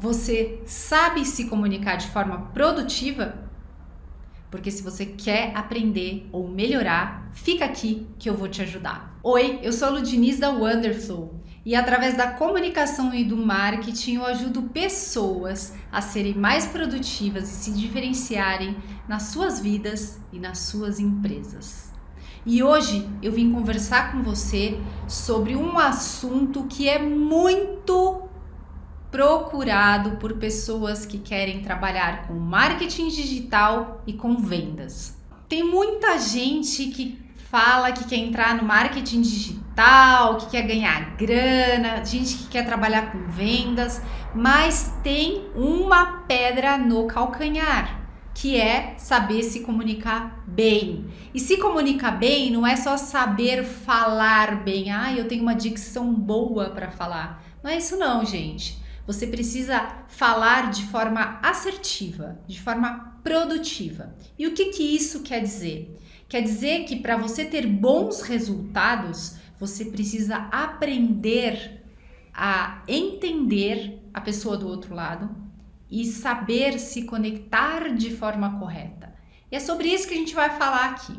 Você sabe se comunicar de forma produtiva? Porque se você quer aprender ou melhorar, fica aqui que eu vou te ajudar. Oi, eu sou a Ludiniz da Wonderflow e através da comunicação e do marketing eu ajudo pessoas a serem mais produtivas e se diferenciarem nas suas vidas e nas suas empresas. E hoje eu vim conversar com você sobre um assunto que é muito procurado por pessoas que querem trabalhar com marketing digital e com vendas. Tem muita gente que fala que quer entrar no marketing digital, que quer ganhar grana, gente que quer trabalhar com vendas, mas tem uma pedra no calcanhar, que é saber se comunicar bem. E se comunicar bem não é só saber falar bem, ah, eu tenho uma dicção boa para falar. Não é isso não, gente. Você precisa falar de forma assertiva, de forma produtiva. E o que, que isso quer dizer? Quer dizer que para você ter bons resultados, você precisa aprender a entender a pessoa do outro lado e saber se conectar de forma correta. E é sobre isso que a gente vai falar aqui.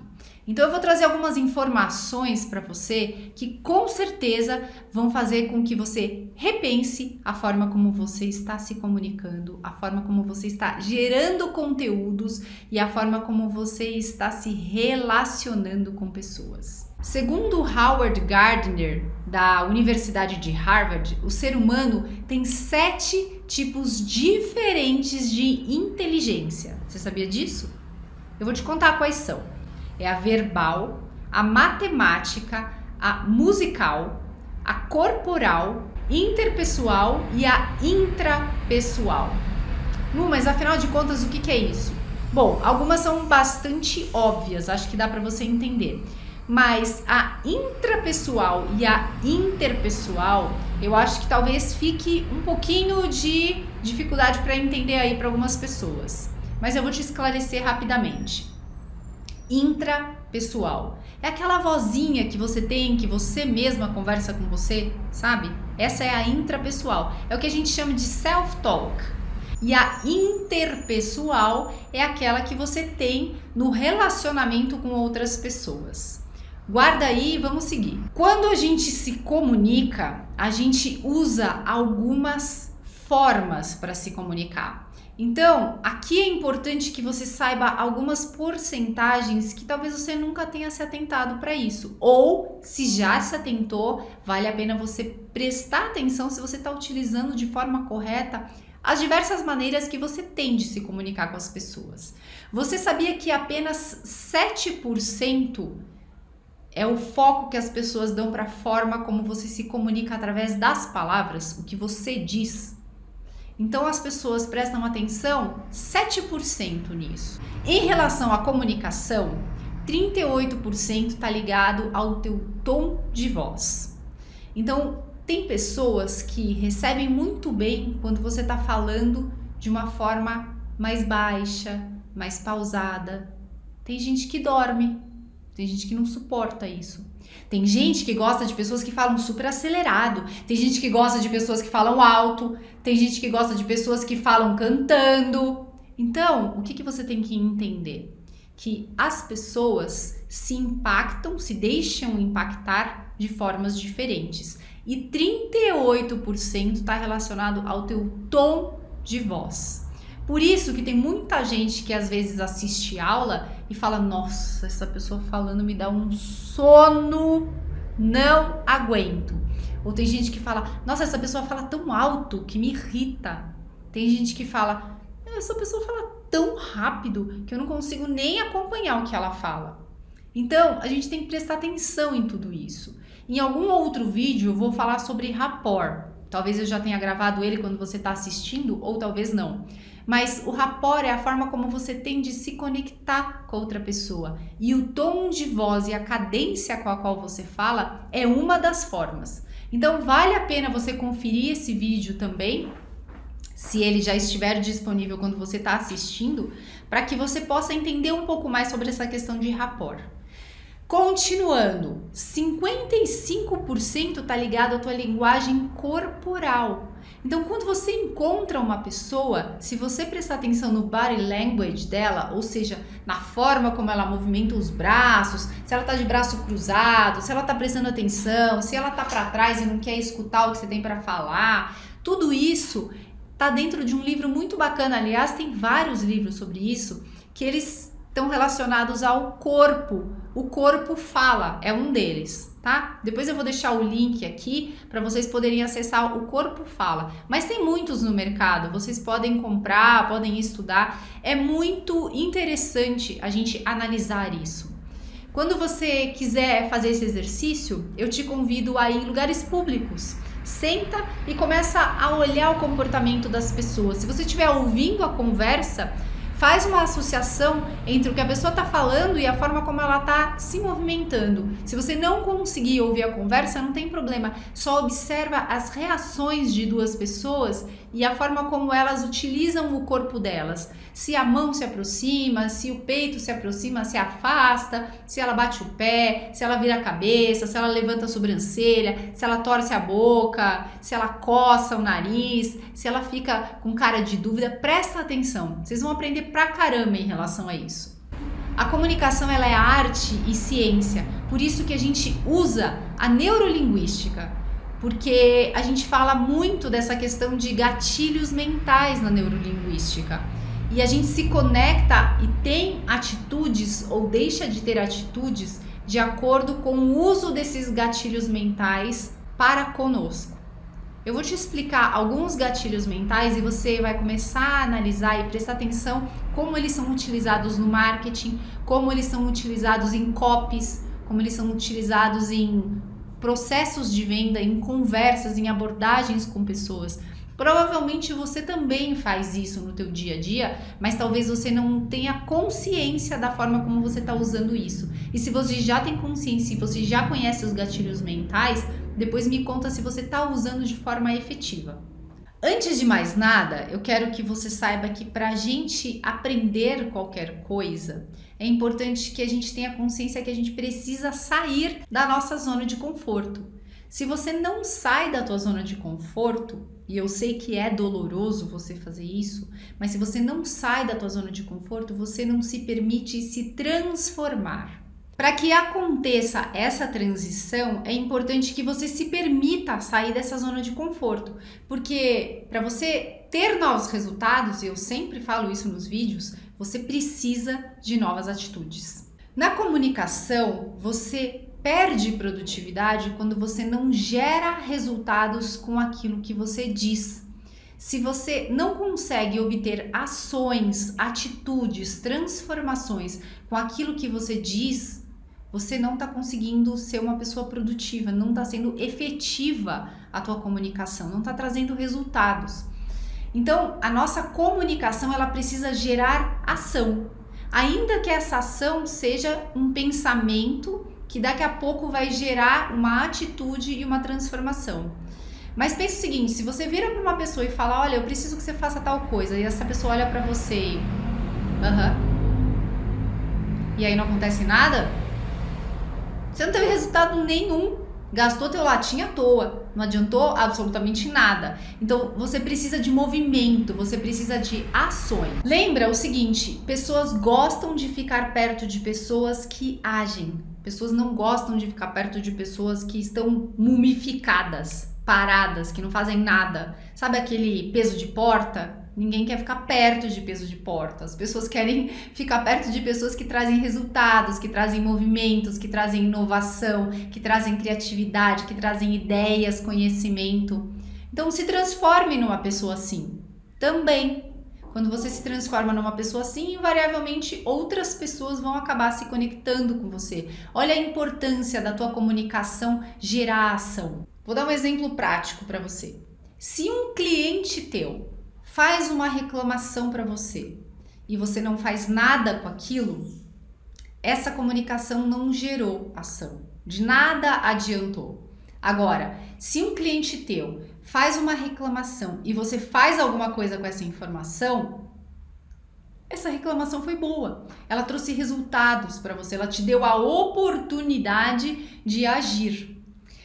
Então eu vou trazer algumas informações para você que com certeza vão fazer com que você repense a forma como você está se comunicando, a forma como você está gerando conteúdos e a forma como você está se relacionando com pessoas. Segundo Howard Gardner, da Universidade de Harvard, o ser humano tem sete tipos diferentes de inteligência. Você sabia disso? Eu vou te contar quais são é a verbal, a matemática, a musical, a corporal, interpessoal e a intrapessoal. Lu, mas afinal de contas, o que, que é isso? Bom, algumas são bastante óbvias, acho que dá para você entender. Mas a intrapessoal e a interpessoal, eu acho que talvez fique um pouquinho de dificuldade para entender aí para algumas pessoas. Mas eu vou te esclarecer rapidamente intrapessoal. É aquela vozinha que você tem, que você mesma conversa com você, sabe? Essa é a intrapessoal. É o que a gente chama de self-talk. E a interpessoal é aquela que você tem no relacionamento com outras pessoas. Guarda aí, vamos seguir. Quando a gente se comunica, a gente usa algumas formas para se comunicar. Então, aqui é importante que você saiba algumas porcentagens que talvez você nunca tenha se atentado para isso. Ou, se já se atentou, vale a pena você prestar atenção se você está utilizando de forma correta as diversas maneiras que você tem de se comunicar com as pessoas. Você sabia que apenas 7% é o foco que as pessoas dão para a forma como você se comunica através das palavras, o que você diz? Então as pessoas prestam atenção 7% nisso. Em relação à comunicação, 38% está ligado ao teu tom de voz. Então, tem pessoas que recebem muito bem quando você está falando de uma forma mais baixa, mais pausada. Tem gente que dorme, tem gente que não suporta isso. Tem gente que gosta de pessoas que falam super acelerado, tem gente que gosta de pessoas que falam alto, tem gente que gosta de pessoas que falam cantando. Então, o que, que você tem que entender? Que as pessoas se impactam, se deixam impactar de formas diferentes. E 38% está relacionado ao teu tom de voz. Por isso que tem muita gente que às vezes assiste aula e fala: "Nossa, essa pessoa falando me dá um sono, não aguento". Ou tem gente que fala: "Nossa, essa pessoa fala tão alto que me irrita". Tem gente que fala: "Essa pessoa fala tão rápido que eu não consigo nem acompanhar o que ela fala". Então, a gente tem que prestar atenção em tudo isso. Em algum outro vídeo eu vou falar sobre rapport. Talvez eu já tenha gravado ele quando você está assistindo, ou talvez não. Mas o rapport é a forma como você tem de se conectar com outra pessoa. E o tom de voz e a cadência com a qual você fala é uma das formas. Então vale a pena você conferir esse vídeo também, se ele já estiver disponível quando você está assistindo, para que você possa entender um pouco mais sobre essa questão de rapport. Continuando, 55% está ligado à tua linguagem corporal. Então, quando você encontra uma pessoa, se você prestar atenção no body language dela, ou seja, na forma como ela movimenta os braços, se ela tá de braço cruzado, se ela tá prestando atenção, se ela tá para trás e não quer escutar o que você tem para falar, tudo isso tá dentro de um livro muito bacana. Aliás, tem vários livros sobre isso que eles estão relacionados ao corpo. O corpo fala, é um deles tá? Depois eu vou deixar o link aqui para vocês poderem acessar o Corpo Fala. Mas tem muitos no mercado, vocês podem comprar, podem estudar. É muito interessante a gente analisar isso. Quando você quiser fazer esse exercício, eu te convido a ir em lugares públicos. Senta e começa a olhar o comportamento das pessoas. Se você estiver ouvindo a conversa, faz uma associação entre o que a pessoa está falando e a forma como ela está se movimentando. Se você não conseguir ouvir a conversa, não tem problema. Só observa as reações de duas pessoas e a forma como elas utilizam o corpo delas. Se a mão se aproxima, se o peito se aproxima, se afasta, se ela bate o pé, se ela vira a cabeça, se ela levanta a sobrancelha, se ela torce a boca, se ela coça o nariz, se ela fica com cara de dúvida, presta atenção. Vocês vão aprender pra caramba em relação a isso. A comunicação ela é arte e ciência, por isso que a gente usa a neurolinguística, porque a gente fala muito dessa questão de gatilhos mentais na neurolinguística. E a gente se conecta e tem atitudes ou deixa de ter atitudes de acordo com o uso desses gatilhos mentais para conosco. Eu vou te explicar alguns gatilhos mentais e você vai começar a analisar e prestar atenção como eles são utilizados no marketing, como eles são utilizados em copies, como eles são utilizados em processos de venda, em conversas, em abordagens com pessoas. Provavelmente você também faz isso no teu dia a dia, mas talvez você não tenha consciência da forma como você está usando isso. E se você já tem consciência e você já conhece os gatilhos mentais, depois me conta se você está usando de forma efetiva. Antes de mais nada, eu quero que você saiba que para a gente aprender qualquer coisa, é importante que a gente tenha consciência que a gente precisa sair da nossa zona de conforto. Se você não sai da tua zona de conforto, e eu sei que é doloroso você fazer isso, mas se você não sai da tua zona de conforto, você não se permite se transformar. Para que aconteça essa transição, é importante que você se permita sair dessa zona de conforto, porque para você ter novos resultados, e eu sempre falo isso nos vídeos, você precisa de novas atitudes. Na comunicação, você perde produtividade quando você não gera resultados com aquilo que você diz. Se você não consegue obter ações, atitudes, transformações com aquilo que você diz, você não está conseguindo ser uma pessoa produtiva, não está sendo efetiva a tua comunicação, não está trazendo resultados. Então, a nossa comunicação ela precisa gerar ação, ainda que essa ação seja um pensamento que daqui a pouco vai gerar uma atitude e uma transformação. Mas pense o seguinte: se você vira para uma pessoa e fala, olha, eu preciso que você faça tal coisa, e essa pessoa olha para você e, aham, uh -huh, e aí não acontece nada, você não teve resultado nenhum. Gastou teu latim à toa. Não adiantou absolutamente nada. Então você precisa de movimento, você precisa de ações. Lembra o seguinte: pessoas gostam de ficar perto de pessoas que agem. Pessoas não gostam de ficar perto de pessoas que estão mumificadas, paradas, que não fazem nada. Sabe aquele peso de porta? Ninguém quer ficar perto de peso de porta. As pessoas querem ficar perto de pessoas que trazem resultados, que trazem movimentos, que trazem inovação, que trazem criatividade, que trazem ideias, conhecimento. Então se transforme numa pessoa assim. Também. Quando você se transforma numa pessoa assim, invariavelmente outras pessoas vão acabar se conectando com você. Olha a importância da tua comunicação gerar ação. Vou dar um exemplo prático para você. Se um cliente teu faz uma reclamação para você e você não faz nada com aquilo, essa comunicação não gerou ação, de nada adiantou. Agora, se um cliente teu faz uma reclamação e você faz alguma coisa com essa informação, essa reclamação foi boa. Ela trouxe resultados para você, ela te deu a oportunidade de agir.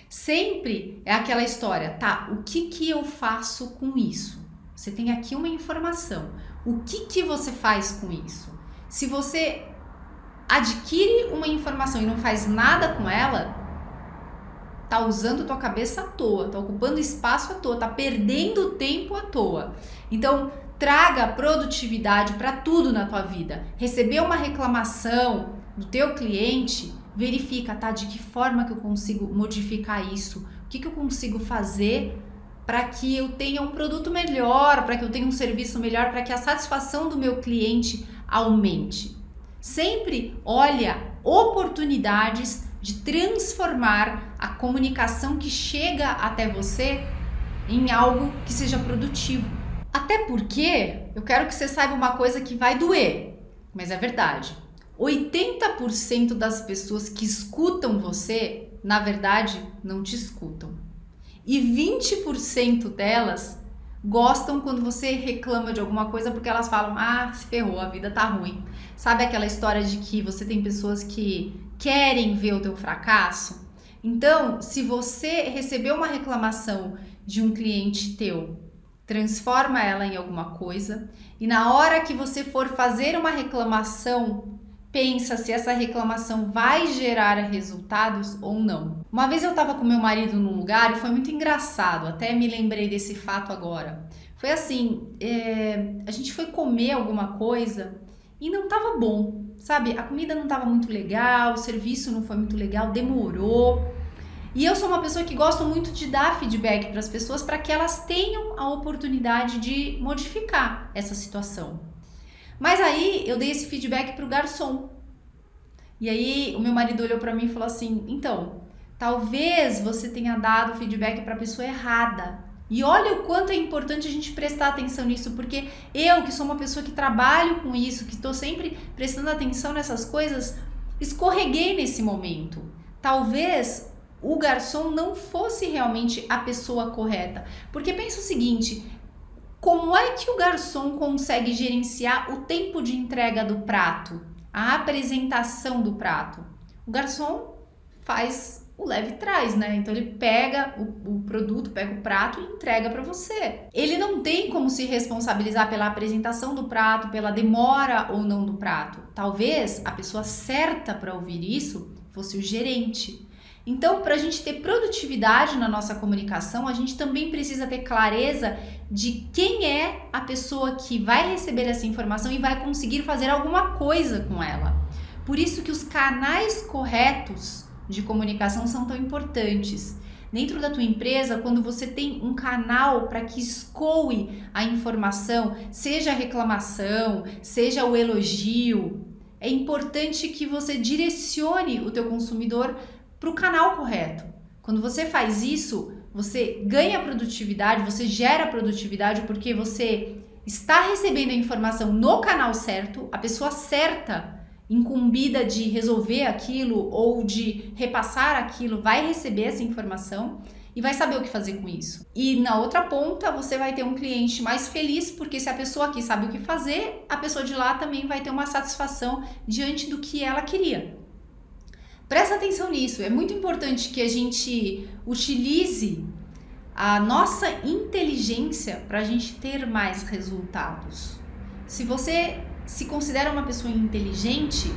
Sempre é aquela história, tá? O que que eu faço com isso? Você tem aqui uma informação. O que que você faz com isso? Se você adquire uma informação e não faz nada com ela, tá usando tua cabeça à toa, tá ocupando espaço à toa, tá perdendo tempo à toa. Então, traga produtividade para tudo na tua vida. Receber uma reclamação do teu cliente, verifica, tá? De que forma que eu consigo modificar isso? O que, que eu consigo fazer para que eu tenha um produto melhor, para que eu tenha um serviço melhor, para que a satisfação do meu cliente aumente. Sempre olha oportunidades de transformar a comunicação que chega até você em algo que seja produtivo. Até porque eu quero que você saiba uma coisa que vai doer, mas é verdade. 80% das pessoas que escutam você, na verdade, não te escutam. E 20% delas gostam quando você reclama de alguma coisa porque elas falam: "Ah, se ferrou, a vida tá ruim". Sabe aquela história de que você tem pessoas que querem ver o teu fracasso? Então, se você recebeu uma reclamação de um cliente teu, transforma ela em alguma coisa e na hora que você for fazer uma reclamação pensa se essa reclamação vai gerar resultados ou não. Uma vez eu estava com meu marido num lugar e foi muito engraçado, até me lembrei desse fato agora. Foi assim, é, a gente foi comer alguma coisa e não estava bom, sabe? A comida não estava muito legal, o serviço não foi muito legal, demorou. E eu sou uma pessoa que gosto muito de dar feedback para as pessoas para que elas tenham a oportunidade de modificar essa situação. Mas aí eu dei esse feedback pro garçom. E aí o meu marido olhou para mim e falou assim: "Então, talvez você tenha dado feedback para a pessoa errada". E olha o quanto é importante a gente prestar atenção nisso, porque eu, que sou uma pessoa que trabalho com isso, que estou sempre prestando atenção nessas coisas, escorreguei nesse momento. Talvez o garçom não fosse realmente a pessoa correta. Porque pensa o seguinte: como é que o garçom consegue gerenciar o tempo de entrega do prato, a apresentação do prato? O garçom faz o leve traz, né? Então ele pega o, o produto, pega o prato e entrega para você. Ele não tem como se responsabilizar pela apresentação do prato, pela demora ou não do prato. Talvez a pessoa certa para ouvir isso fosse o gerente. Então, para a gente ter produtividade na nossa comunicação, a gente também precisa ter clareza de quem é a pessoa que vai receber essa informação e vai conseguir fazer alguma coisa com ela. Por isso que os canais corretos de comunicação são tão importantes. Dentro da tua empresa, quando você tem um canal para que escoe a informação, seja a reclamação, seja o elogio, é importante que você direcione o teu consumidor para o canal correto. Quando você faz isso, você ganha produtividade, você gera produtividade porque você está recebendo a informação no canal certo, a pessoa certa, incumbida de resolver aquilo ou de repassar aquilo, vai receber essa informação e vai saber o que fazer com isso. E na outra ponta, você vai ter um cliente mais feliz, porque se a pessoa aqui sabe o que fazer, a pessoa de lá também vai ter uma satisfação diante do que ela queria. Presta atenção nisso, é muito importante que a gente utilize a nossa inteligência para a gente ter mais resultados. Se você se considera uma pessoa inteligente,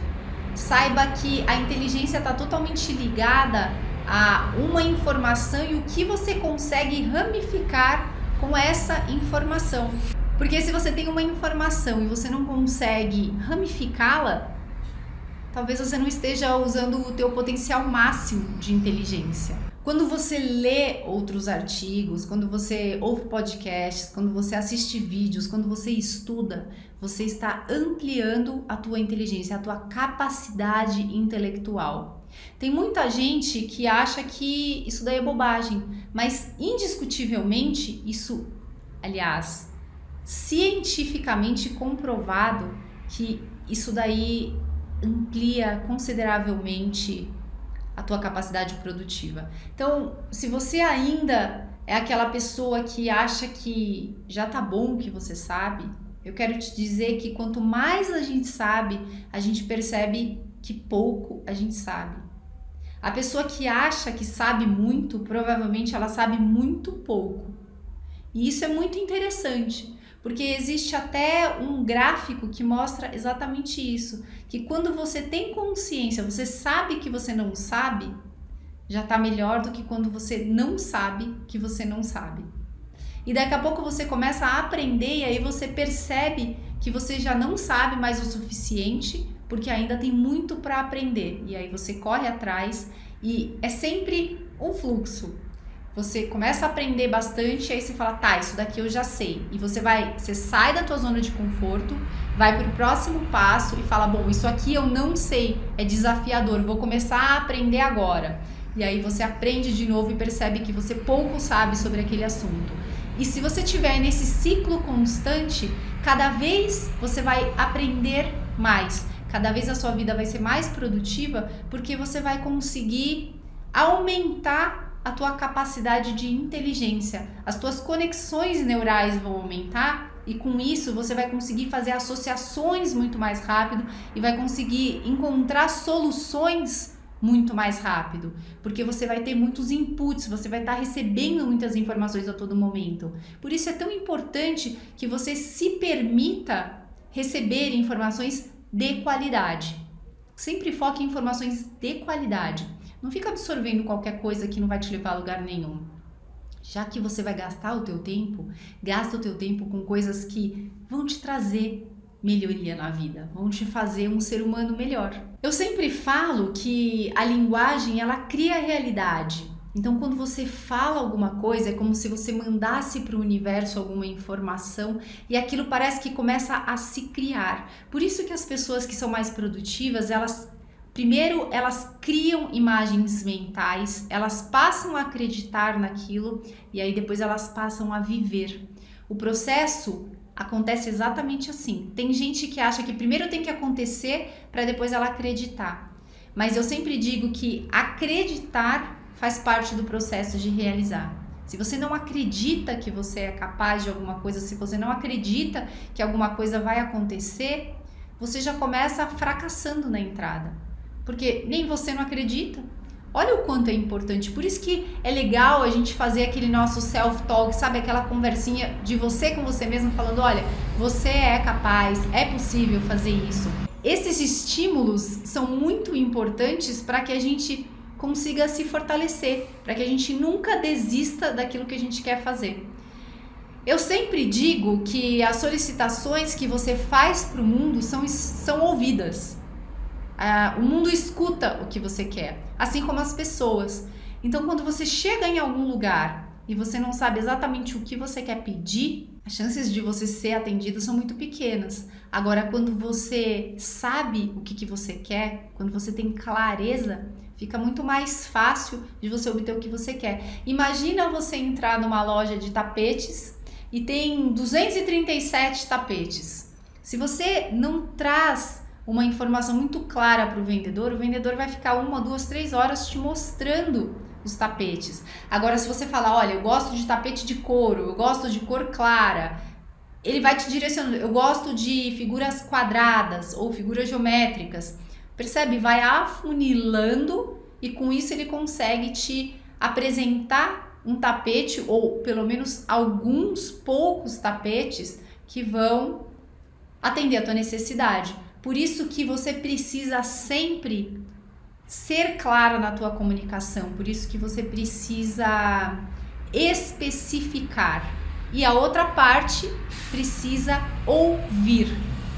saiba que a inteligência está totalmente ligada a uma informação e o que você consegue ramificar com essa informação. Porque se você tem uma informação e você não consegue ramificá-la, talvez você não esteja usando o teu potencial máximo de inteligência. Quando você lê outros artigos, quando você ouve podcasts, quando você assiste vídeos, quando você estuda, você está ampliando a tua inteligência, a tua capacidade intelectual. Tem muita gente que acha que isso daí é bobagem, mas indiscutivelmente isso, aliás, cientificamente comprovado que isso daí amplia consideravelmente a tua capacidade produtiva. Então, se você ainda é aquela pessoa que acha que já tá bom o que você sabe, eu quero te dizer que quanto mais a gente sabe, a gente percebe que pouco a gente sabe. A pessoa que acha que sabe muito, provavelmente ela sabe muito pouco. E isso é muito interessante, porque existe até um gráfico que mostra exatamente isso, que quando você tem consciência, você sabe que você não sabe, já está melhor do que quando você não sabe que você não sabe. E daqui a pouco você começa a aprender e aí você percebe que você já não sabe mais o suficiente, porque ainda tem muito para aprender. E aí você corre atrás e é sempre um fluxo. Você começa a aprender bastante, aí você fala, tá, isso daqui eu já sei. E você vai, você sai da tua zona de conforto, vai para o próximo passo e fala, bom, isso aqui eu não sei, é desafiador, vou começar a aprender agora. E aí você aprende de novo e percebe que você pouco sabe sobre aquele assunto. E se você estiver nesse ciclo constante, cada vez você vai aprender mais. Cada vez a sua vida vai ser mais produtiva porque você vai conseguir aumentar a tua capacidade de inteligência. As tuas conexões neurais vão aumentar e com isso você vai conseguir fazer associações muito mais rápido e vai conseguir encontrar soluções muito mais rápido, porque você vai ter muitos inputs, você vai estar recebendo muitas informações a todo momento. Por isso é tão importante que você se permita receber informações de qualidade. Sempre foque em informações de qualidade. Não fica absorvendo qualquer coisa que não vai te levar a lugar nenhum. Já que você vai gastar o teu tempo, gasta o teu tempo com coisas que vão te trazer melhoria na vida, vão te fazer um ser humano melhor. Eu sempre falo que a linguagem ela cria a realidade. Então, quando você fala alguma coisa, é como se você mandasse para o universo alguma informação e aquilo parece que começa a se criar. Por isso que as pessoas que são mais produtivas, elas primeiro elas criam imagens mentais, elas passam a acreditar naquilo e aí depois elas passam a viver. O processo acontece exatamente assim. Tem gente que acha que primeiro tem que acontecer para depois ela acreditar. Mas eu sempre digo que acreditar faz parte do processo de realizar. Se você não acredita que você é capaz de alguma coisa, se você não acredita que alguma coisa vai acontecer, você já começa fracassando na entrada. Porque nem você não acredita, Olha o quanto é importante. Por isso que é legal a gente fazer aquele nosso self-talk, sabe? Aquela conversinha de você com você mesmo, falando: olha, você é capaz, é possível fazer isso. Esses estímulos são muito importantes para que a gente consiga se fortalecer, para que a gente nunca desista daquilo que a gente quer fazer. Eu sempre digo que as solicitações que você faz para o mundo são, são ouvidas. Uh, o mundo escuta o que você quer, assim como as pessoas. Então, quando você chega em algum lugar e você não sabe exatamente o que você quer pedir, as chances de você ser atendido são muito pequenas. Agora, quando você sabe o que, que você quer, quando você tem clareza, fica muito mais fácil de você obter o que você quer. Imagina você entrar numa loja de tapetes e tem 237 tapetes. Se você não traz uma informação muito clara para o vendedor, o vendedor vai ficar uma, duas, três horas te mostrando os tapetes. Agora, se você falar, olha, eu gosto de tapete de couro, eu gosto de cor clara, ele vai te direcionando. Eu gosto de figuras quadradas ou figuras geométricas. Percebe? Vai afunilando e com isso ele consegue te apresentar um tapete ou pelo menos alguns poucos tapetes que vão atender a tua necessidade. Por isso que você precisa sempre ser clara na tua comunicação, por isso que você precisa especificar. E a outra parte precisa ouvir.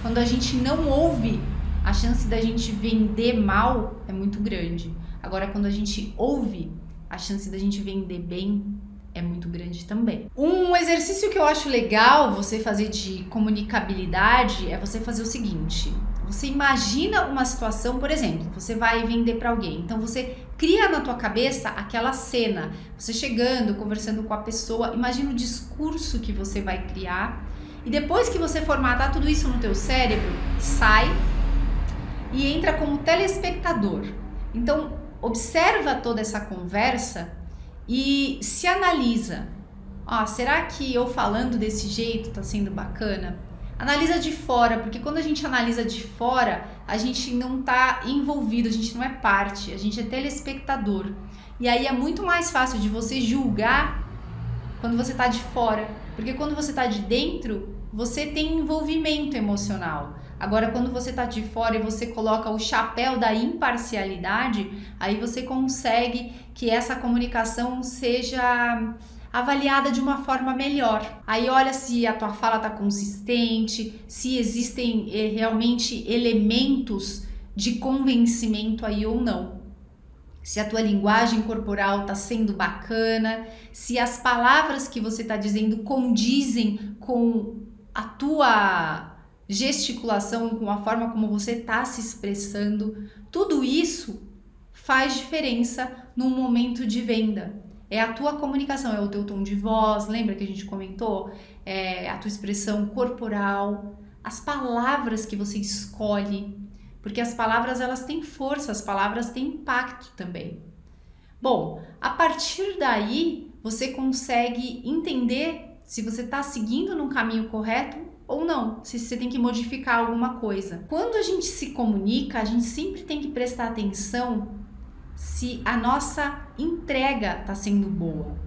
Quando a gente não ouve, a chance da gente vender mal é muito grande. Agora, quando a gente ouve, a chance da gente vender bem é muito grande também. Um exercício que eu acho legal você fazer de comunicabilidade é você fazer o seguinte: você imagina uma situação, por exemplo, você vai vender para alguém. Então você cria na tua cabeça aquela cena, você chegando, conversando com a pessoa, imagina o discurso que você vai criar. E depois que você formatar tudo isso no teu cérebro, sai e entra como telespectador. Então, observa toda essa conversa e se analisa. Ah, será que eu falando desse jeito está sendo bacana? Analisa de fora, porque quando a gente analisa de fora, a gente não está envolvido, a gente não é parte, a gente é telespectador. E aí é muito mais fácil de você julgar quando você está de fora, porque quando você está de dentro, você tem envolvimento emocional. Agora, quando você está de fora e você coloca o chapéu da imparcialidade, aí você consegue que essa comunicação seja avaliada de uma forma melhor. Aí olha se a tua fala está consistente, se existem eh, realmente elementos de convencimento aí ou não. Se a tua linguagem corporal está sendo bacana, se as palavras que você está dizendo condizem com a tua gesticulação, com a forma como você está se expressando, tudo isso faz diferença no momento de venda. É a tua comunicação, é o teu tom de voz, lembra que a gente comentou? É a tua expressão corporal, as palavras que você escolhe, porque as palavras elas têm força, as palavras têm impacto também. Bom, a partir daí você consegue entender se você está seguindo no caminho correto ou não, se você tem que modificar alguma coisa. Quando a gente se comunica, a gente sempre tem que prestar atenção se a nossa entrega está sendo boa.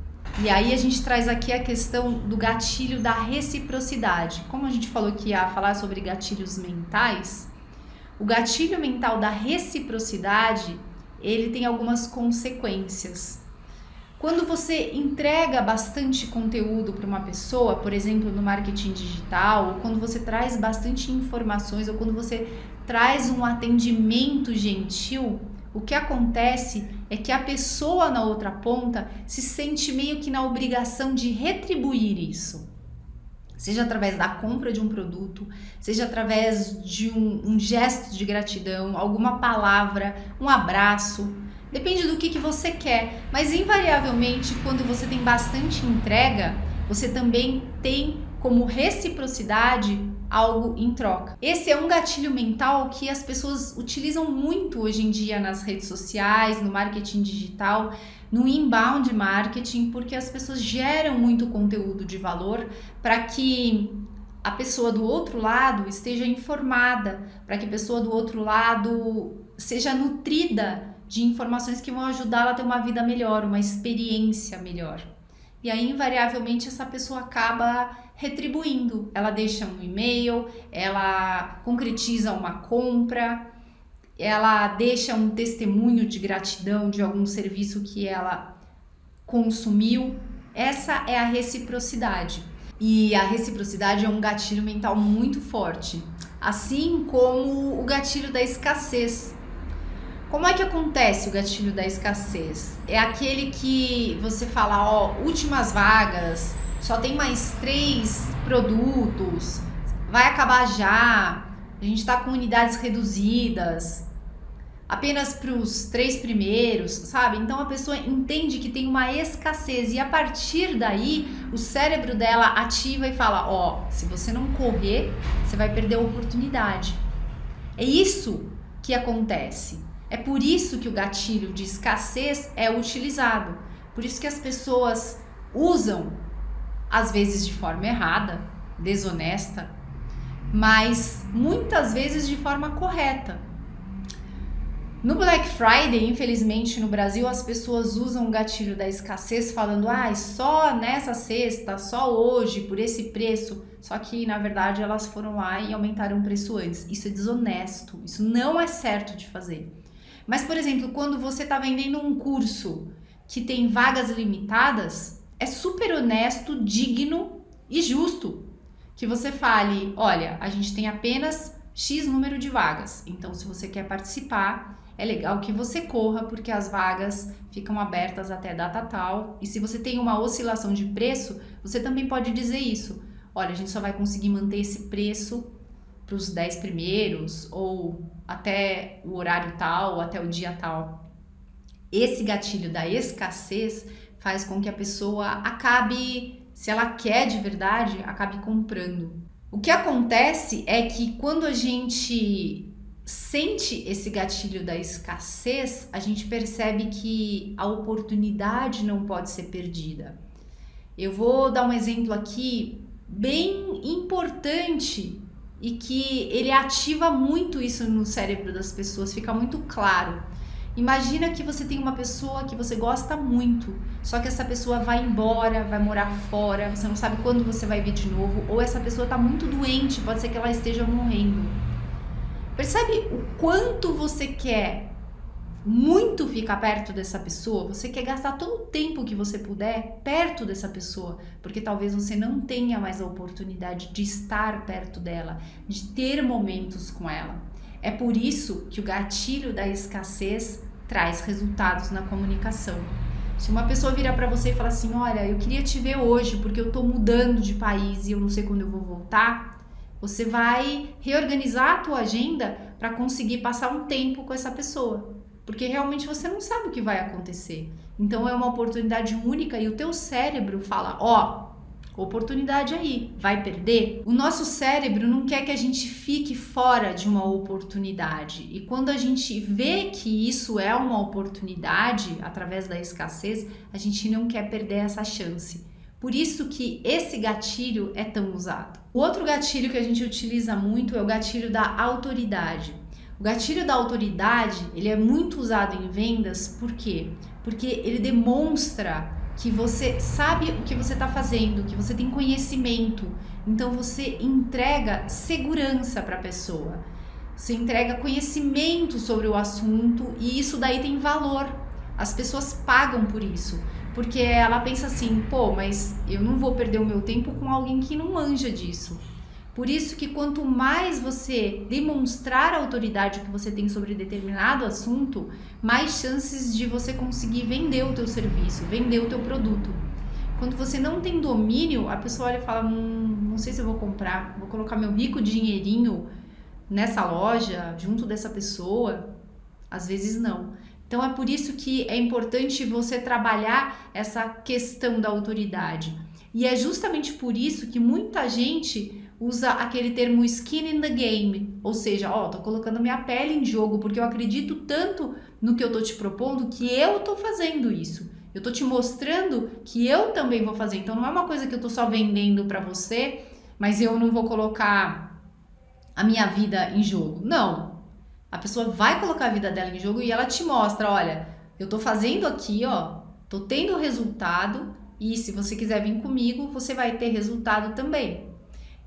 E aí a gente traz aqui a questão do gatilho da reciprocidade. Como a gente falou que ia falar sobre gatilhos mentais, o gatilho mental da reciprocidade, ele tem algumas consequências. Quando você entrega bastante conteúdo para uma pessoa, por exemplo, no marketing digital, ou quando você traz bastante informações, ou quando você traz um atendimento gentil, o que acontece é que a pessoa na outra ponta se sente meio que na obrigação de retribuir isso. Seja através da compra de um produto, seja através de um, um gesto de gratidão, alguma palavra, um abraço. Depende do que, que você quer, mas invariavelmente, quando você tem bastante entrega, você também tem como reciprocidade algo em troca. Esse é um gatilho mental que as pessoas utilizam muito hoje em dia nas redes sociais, no marketing digital, no inbound marketing, porque as pessoas geram muito conteúdo de valor para que a pessoa do outro lado esteja informada, para que a pessoa do outro lado seja nutrida de informações que vão ajudá-la a ter uma vida melhor, uma experiência melhor. E aí, invariavelmente, essa pessoa acaba retribuindo. Ela deixa um e-mail, ela concretiza uma compra, ela deixa um testemunho de gratidão de algum serviço que ela consumiu. Essa é a reciprocidade. E a reciprocidade é um gatilho mental muito forte, assim como o gatilho da escassez. Como é que acontece o gatilho da escassez? É aquele que você fala, ó, últimas vagas, só tem mais três produtos, vai acabar já, a gente está com unidades reduzidas, apenas para os três primeiros, sabe? Então a pessoa entende que tem uma escassez e a partir daí o cérebro dela ativa e fala: ó, se você não correr, você vai perder a oportunidade. É isso que acontece. É por isso que o gatilho de escassez é utilizado. Por isso que as pessoas usam, às vezes de forma errada, desonesta, mas muitas vezes de forma correta. No Black Friday, infelizmente no Brasil, as pessoas usam o gatilho da escassez falando: ah, só nessa sexta, só hoje, por esse preço. Só que na verdade elas foram lá e aumentaram o preço antes. Isso é desonesto, isso não é certo de fazer. Mas, por exemplo, quando você está vendendo um curso que tem vagas limitadas, é super honesto, digno e justo que você fale: olha, a gente tem apenas X número de vagas, então se você quer participar, é legal que você corra, porque as vagas ficam abertas até data tal. E se você tem uma oscilação de preço, você também pode dizer isso. Olha, a gente só vai conseguir manter esse preço para os 10 primeiros, ou até o horário tal, ou até o dia tal. Esse gatilho da escassez faz com que a pessoa acabe, se ela quer de verdade, acabe comprando. O que acontece é que quando a gente sente esse gatilho da escassez, a gente percebe que a oportunidade não pode ser perdida. Eu vou dar um exemplo aqui bem importante e que ele ativa muito isso no cérebro das pessoas, fica muito claro. Imagina que você tem uma pessoa que você gosta muito, só que essa pessoa vai embora, vai morar fora, você não sabe quando você vai vir de novo, ou essa pessoa está muito doente, pode ser que ela esteja morrendo. Percebe o quanto você quer muito ficar perto dessa pessoa, você quer gastar todo o tempo que você puder perto dessa pessoa, porque talvez você não tenha mais a oportunidade de estar perto dela, de ter momentos com ela. É por isso que o gatilho da escassez traz resultados na comunicação. Se uma pessoa virar para você e falar assim: "Olha, eu queria te ver hoje porque eu tô mudando de país e eu não sei quando eu vou voltar", você vai reorganizar a tua agenda para conseguir passar um tempo com essa pessoa porque realmente você não sabe o que vai acontecer. Então é uma oportunidade única e o teu cérebro fala: ó, oportunidade aí, vai perder? O nosso cérebro não quer que a gente fique fora de uma oportunidade. E quando a gente vê que isso é uma oportunidade através da escassez, a gente não quer perder essa chance. Por isso que esse gatilho é tão usado. O outro gatilho que a gente utiliza muito é o gatilho da autoridade. O gatilho da autoridade, ele é muito usado em vendas, por quê? Porque ele demonstra que você sabe o que você está fazendo, que você tem conhecimento. Então você entrega segurança para a pessoa. Você entrega conhecimento sobre o assunto e isso daí tem valor. As pessoas pagam por isso. Porque ela pensa assim, pô, mas eu não vou perder o meu tempo com alguém que não manja disso. Por isso que quanto mais você demonstrar a autoridade que você tem sobre determinado assunto, mais chances de você conseguir vender o teu serviço, vender o teu produto. Quando você não tem domínio, a pessoa olha e fala: hum, não sei se eu vou comprar, vou colocar meu rico dinheirinho nessa loja, junto dessa pessoa. Às vezes não. Então é por isso que é importante você trabalhar essa questão da autoridade. E é justamente por isso que muita gente usa aquele termo skin in the game, ou seja, ó, tô colocando minha pele em jogo porque eu acredito tanto no que eu tô te propondo que eu tô fazendo isso. Eu tô te mostrando que eu também vou fazer. Então não é uma coisa que eu tô só vendendo para você, mas eu não vou colocar a minha vida em jogo. Não. A pessoa vai colocar a vida dela em jogo e ela te mostra, olha, eu tô fazendo aqui, ó, tô tendo resultado e se você quiser vir comigo, você vai ter resultado também.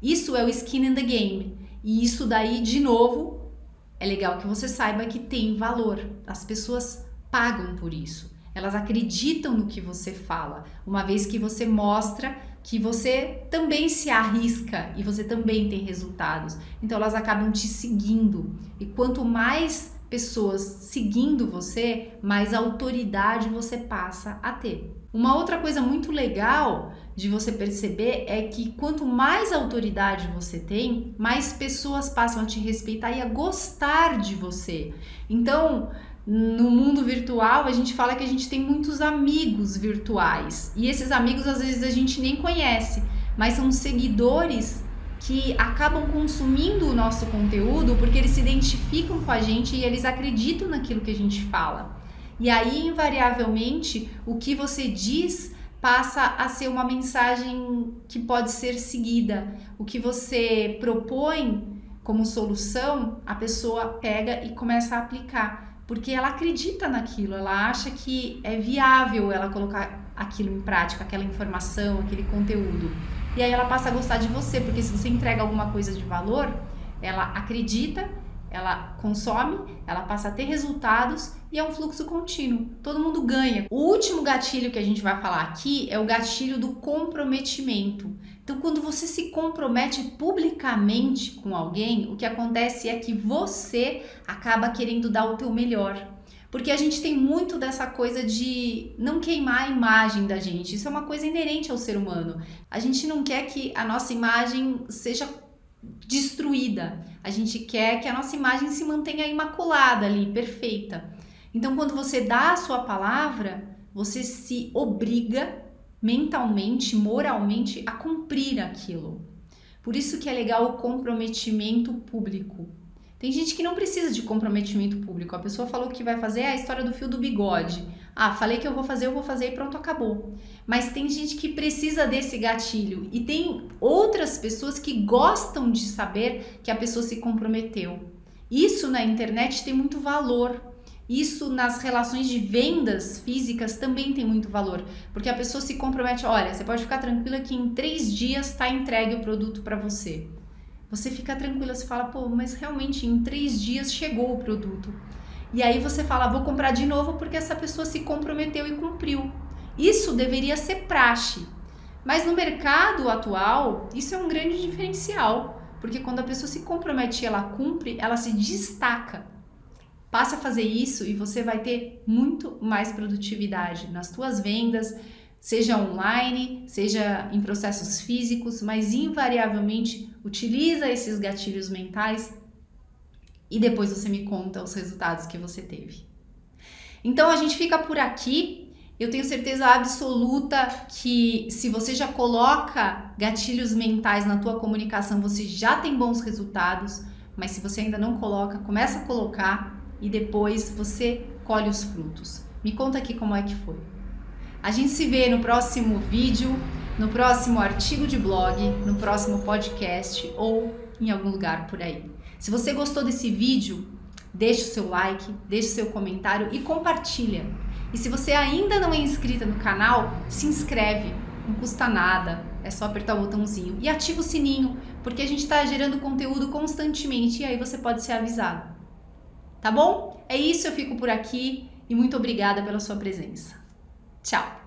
Isso é o skin in the game. E isso daí, de novo, é legal que você saiba que tem valor. As pessoas pagam por isso. Elas acreditam no que você fala, uma vez que você mostra que você também se arrisca e você também tem resultados. Então elas acabam te seguindo. E quanto mais pessoas seguindo você, mais autoridade você passa a ter. Uma outra coisa muito legal de você perceber é que quanto mais autoridade você tem, mais pessoas passam a te respeitar e a gostar de você. Então, no mundo virtual, a gente fala que a gente tem muitos amigos virtuais. E esses amigos às vezes a gente nem conhece, mas são seguidores que acabam consumindo o nosso conteúdo porque eles se identificam com a gente e eles acreditam naquilo que a gente fala. E aí, invariavelmente, o que você diz passa a ser uma mensagem que pode ser seguida. O que você propõe como solução, a pessoa pega e começa a aplicar, porque ela acredita naquilo, ela acha que é viável ela colocar aquilo em prática, aquela informação, aquele conteúdo. E aí ela passa a gostar de você, porque se você entrega alguma coisa de valor, ela acredita ela consome, ela passa a ter resultados e é um fluxo contínuo. Todo mundo ganha. O último gatilho que a gente vai falar aqui é o gatilho do comprometimento. Então, quando você se compromete publicamente com alguém, o que acontece é que você acaba querendo dar o teu melhor. Porque a gente tem muito dessa coisa de não queimar a imagem da gente. Isso é uma coisa inerente ao ser humano. A gente não quer que a nossa imagem seja destruída. A gente quer que a nossa imagem se mantenha imaculada ali, perfeita. Então, quando você dá a sua palavra, você se obriga mentalmente, moralmente a cumprir aquilo. Por isso que é legal o comprometimento público. Tem gente que não precisa de comprometimento público. A pessoa falou que vai fazer a história do fio do bigode. Ah, falei que eu vou fazer, eu vou fazer e pronto, acabou. Mas tem gente que precisa desse gatilho e tem outras pessoas que gostam de saber que a pessoa se comprometeu. Isso na internet tem muito valor. Isso nas relações de vendas físicas também tem muito valor, porque a pessoa se compromete. Olha, você pode ficar tranquila que em três dias está entregue o produto para você. Você fica tranquila, você fala, pô, mas realmente em três dias chegou o produto. E aí você fala, vou comprar de novo porque essa pessoa se comprometeu e cumpriu. Isso deveria ser praxe. Mas no mercado atual, isso é um grande diferencial, porque quando a pessoa se compromete e ela cumpre, ela se destaca. Passe a fazer isso e você vai ter muito mais produtividade nas suas vendas, seja online, seja em processos físicos, mas invariavelmente utiliza esses gatilhos mentais e depois você me conta os resultados que você teve. Então a gente fica por aqui. Eu tenho certeza absoluta que se você já coloca gatilhos mentais na tua comunicação, você já tem bons resultados, mas se você ainda não coloca, começa a colocar e depois você colhe os frutos. Me conta aqui como é que foi. A gente se vê no próximo vídeo, no próximo artigo de blog, no próximo podcast ou em algum lugar por aí. Se você gostou desse vídeo, deixe o seu like, deixe o seu comentário e compartilha. E se você ainda não é inscrita no canal, se inscreve, não custa nada, é só apertar o botãozinho e ativa o sininho, porque a gente está gerando conteúdo constantemente e aí você pode ser avisado. Tá bom? É isso, eu fico por aqui e muito obrigada pela sua presença. Tchau!